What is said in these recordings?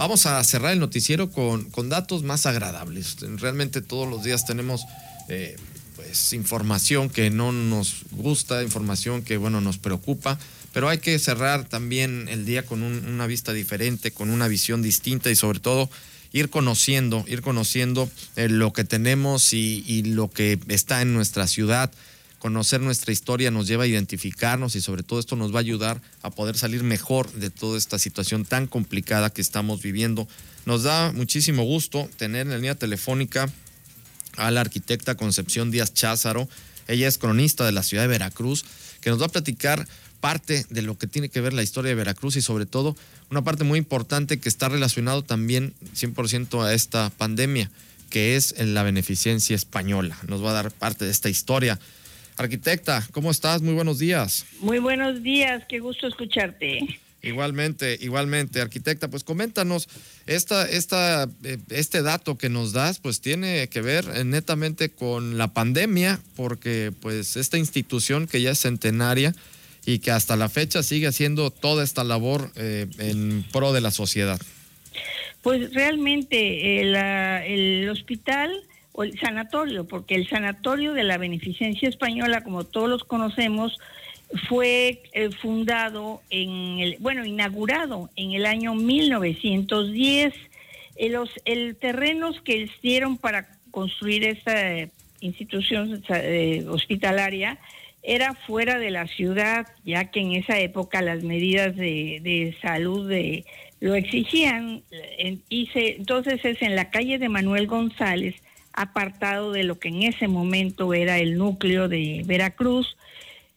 Vamos a cerrar el noticiero con, con datos más agradables. Realmente todos los días tenemos eh, pues información que no nos gusta, información que bueno nos preocupa, pero hay que cerrar también el día con una vista diferente, con una visión distinta y sobre todo ir conociendo, ir conociendo eh, lo que tenemos y, y lo que está en nuestra ciudad conocer nuestra historia nos lleva a identificarnos y sobre todo esto nos va a ayudar a poder salir mejor de toda esta situación tan complicada que estamos viviendo. Nos da muchísimo gusto tener en la línea telefónica a la arquitecta Concepción Díaz Cházaro. Ella es cronista de la ciudad de Veracruz, que nos va a platicar parte de lo que tiene que ver la historia de Veracruz y sobre todo una parte muy importante que está relacionado también 100% a esta pandemia, que es en la beneficencia española. Nos va a dar parte de esta historia. Arquitecta, ¿cómo estás? Muy buenos días. Muy buenos días, qué gusto escucharte. Igualmente, igualmente, arquitecta, pues coméntanos, esta, esta, eh, este dato que nos das, pues tiene que ver eh, netamente con la pandemia, porque pues esta institución que ya es centenaria y que hasta la fecha sigue haciendo toda esta labor eh, en pro de la sociedad. Pues realmente el hospital o el sanatorio, porque el sanatorio de la Beneficencia Española, como todos los conocemos, fue eh, fundado en bueno, inaugurado en el año 1910. Eh, los el terrenos que dieron para construir esta eh, institución hospitalaria era fuera de la ciudad, ya que en esa época las medidas de, de salud de, lo exigían. y se, entonces es en la calle de Manuel González, apartado de lo que en ese momento era el núcleo de Veracruz,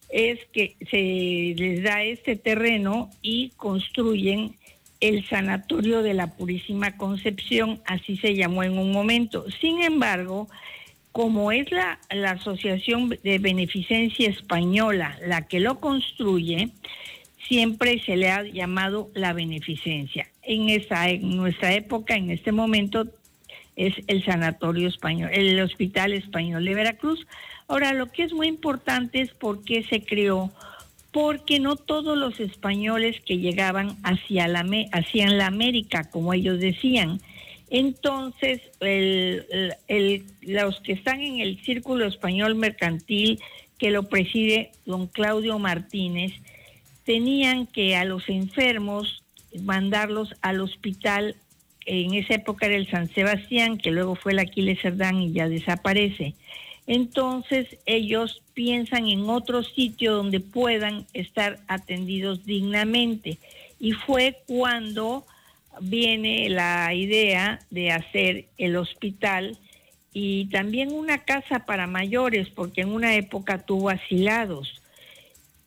es que se les da este terreno y construyen el Sanatorio de la Purísima Concepción, así se llamó en un momento. Sin embargo, como es la, la Asociación de Beneficencia Española la que lo construye, siempre se le ha llamado la beneficencia. En, esa, en nuestra época, en este momento, es el Sanatorio Español, el Hospital Español de Veracruz. Ahora, lo que es muy importante es por qué se creó, porque no todos los españoles que llegaban hacia la, hacían la América, como ellos decían. Entonces, los que están en el Círculo Español Mercantil, que lo preside don Claudio Martínez, tenían que a los enfermos mandarlos al hospital en esa época era el San Sebastián, que luego fue el Aquiles Cerdán y ya desaparece. Entonces ellos piensan en otro sitio donde puedan estar atendidos dignamente. Y fue cuando viene la idea de hacer el hospital y también una casa para mayores, porque en una época tuvo asilados.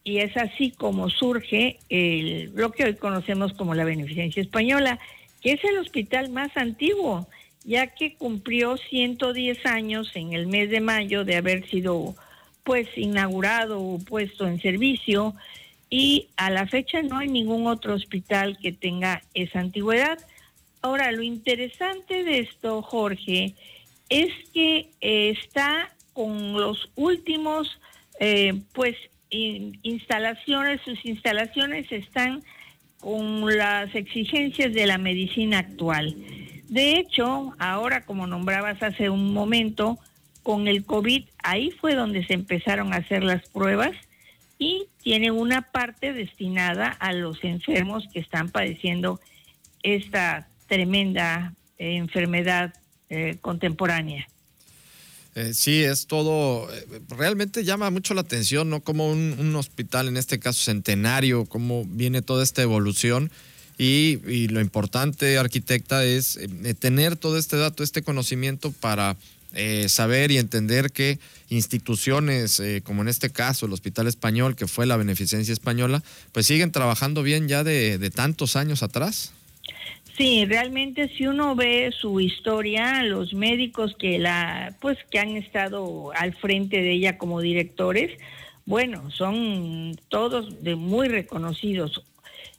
Y es así como surge el, lo que hoy conocemos como la Beneficencia Española, es el hospital más antiguo, ya que cumplió 110 años en el mes de mayo de haber sido pues inaugurado o puesto en servicio y a la fecha no hay ningún otro hospital que tenga esa antigüedad. Ahora, lo interesante de esto, Jorge, es que eh, está con los últimos, eh, pues, instalaciones, sus instalaciones están con las exigencias de la medicina actual. De hecho, ahora como nombrabas hace un momento, con el COVID, ahí fue donde se empezaron a hacer las pruebas y tiene una parte destinada a los enfermos que están padeciendo esta tremenda enfermedad eh, contemporánea. Eh, sí, es todo, eh, realmente llama mucho la atención, ¿no? Como un, hospital, en este caso centenario, cómo viene toda esta evolución. Y, lo importante, arquitecta, es eh, tener todo este dato, este conocimiento para saber y entender que instituciones, como en este caso el Hospital Español, que fue la Beneficencia Española, pues siguen trabajando bien ya de tantos años atrás. Sí, realmente si uno ve su historia, los médicos que la, pues que han estado al frente de ella como directores, bueno, son todos de muy reconocidos.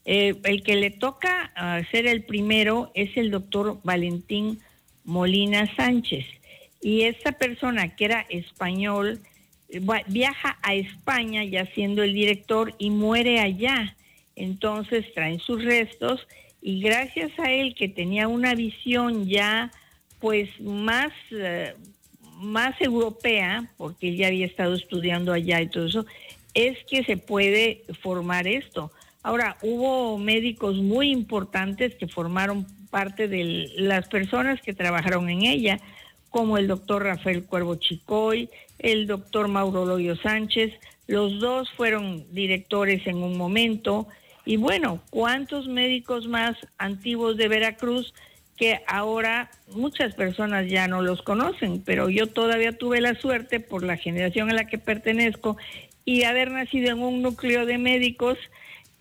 Eh, el que le toca ser el primero es el doctor Valentín Molina Sánchez. Y esta persona que era español, viaja a España ya siendo el director y muere allá. Entonces traen sus restos y gracias a él que tenía una visión ya pues más, eh, más europea, porque él ya había estado estudiando allá y todo eso, es que se puede formar esto. Ahora, hubo médicos muy importantes que formaron parte de las personas que trabajaron en ella, como el doctor Rafael Cuervo Chicoy, el doctor Mauro Loyo Sánchez, los dos fueron directores en un momento, y bueno, ¿cuántos médicos más antiguos de Veracruz que ahora muchas personas ya no los conocen, pero yo todavía tuve la suerte por la generación a la que pertenezco y haber nacido en un núcleo de médicos,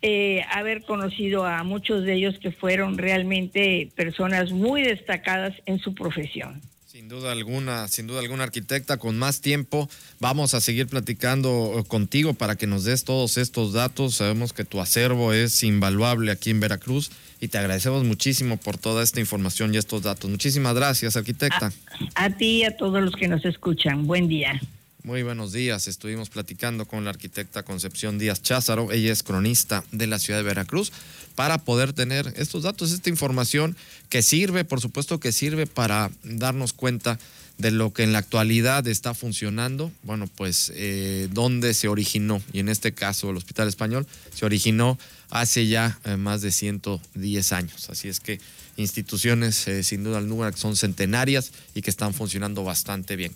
eh, haber conocido a muchos de ellos que fueron realmente personas muy destacadas en su profesión. Sin duda alguna, sin duda alguna arquitecta, con más tiempo vamos a seguir platicando eh, contigo para que nos des todos estos datos. Sabemos que tu acervo es invaluable aquí en Veracruz y te agradecemos muchísimo por toda esta información y estos datos. Muchísimas gracias, arquitecta. A, ti y a todos los que nos escuchan. Buen día. Muy buenos días. Estuvimos platicando con la arquitecta Concepción Díaz Cházaro. Ella es cronista de la ciudad de Veracruz para poder tener estos datos, esta información que sirve, por supuesto que sirve para darnos cuenta de lo que en la actualidad está funcionando, bueno, pues eh, dónde se originó, y en este caso el Hospital Español se originó hace ya eh, más de 110 años. Así es que instituciones, eh, sin duda alguna, que son centenarias y que están funcionando bastante bien.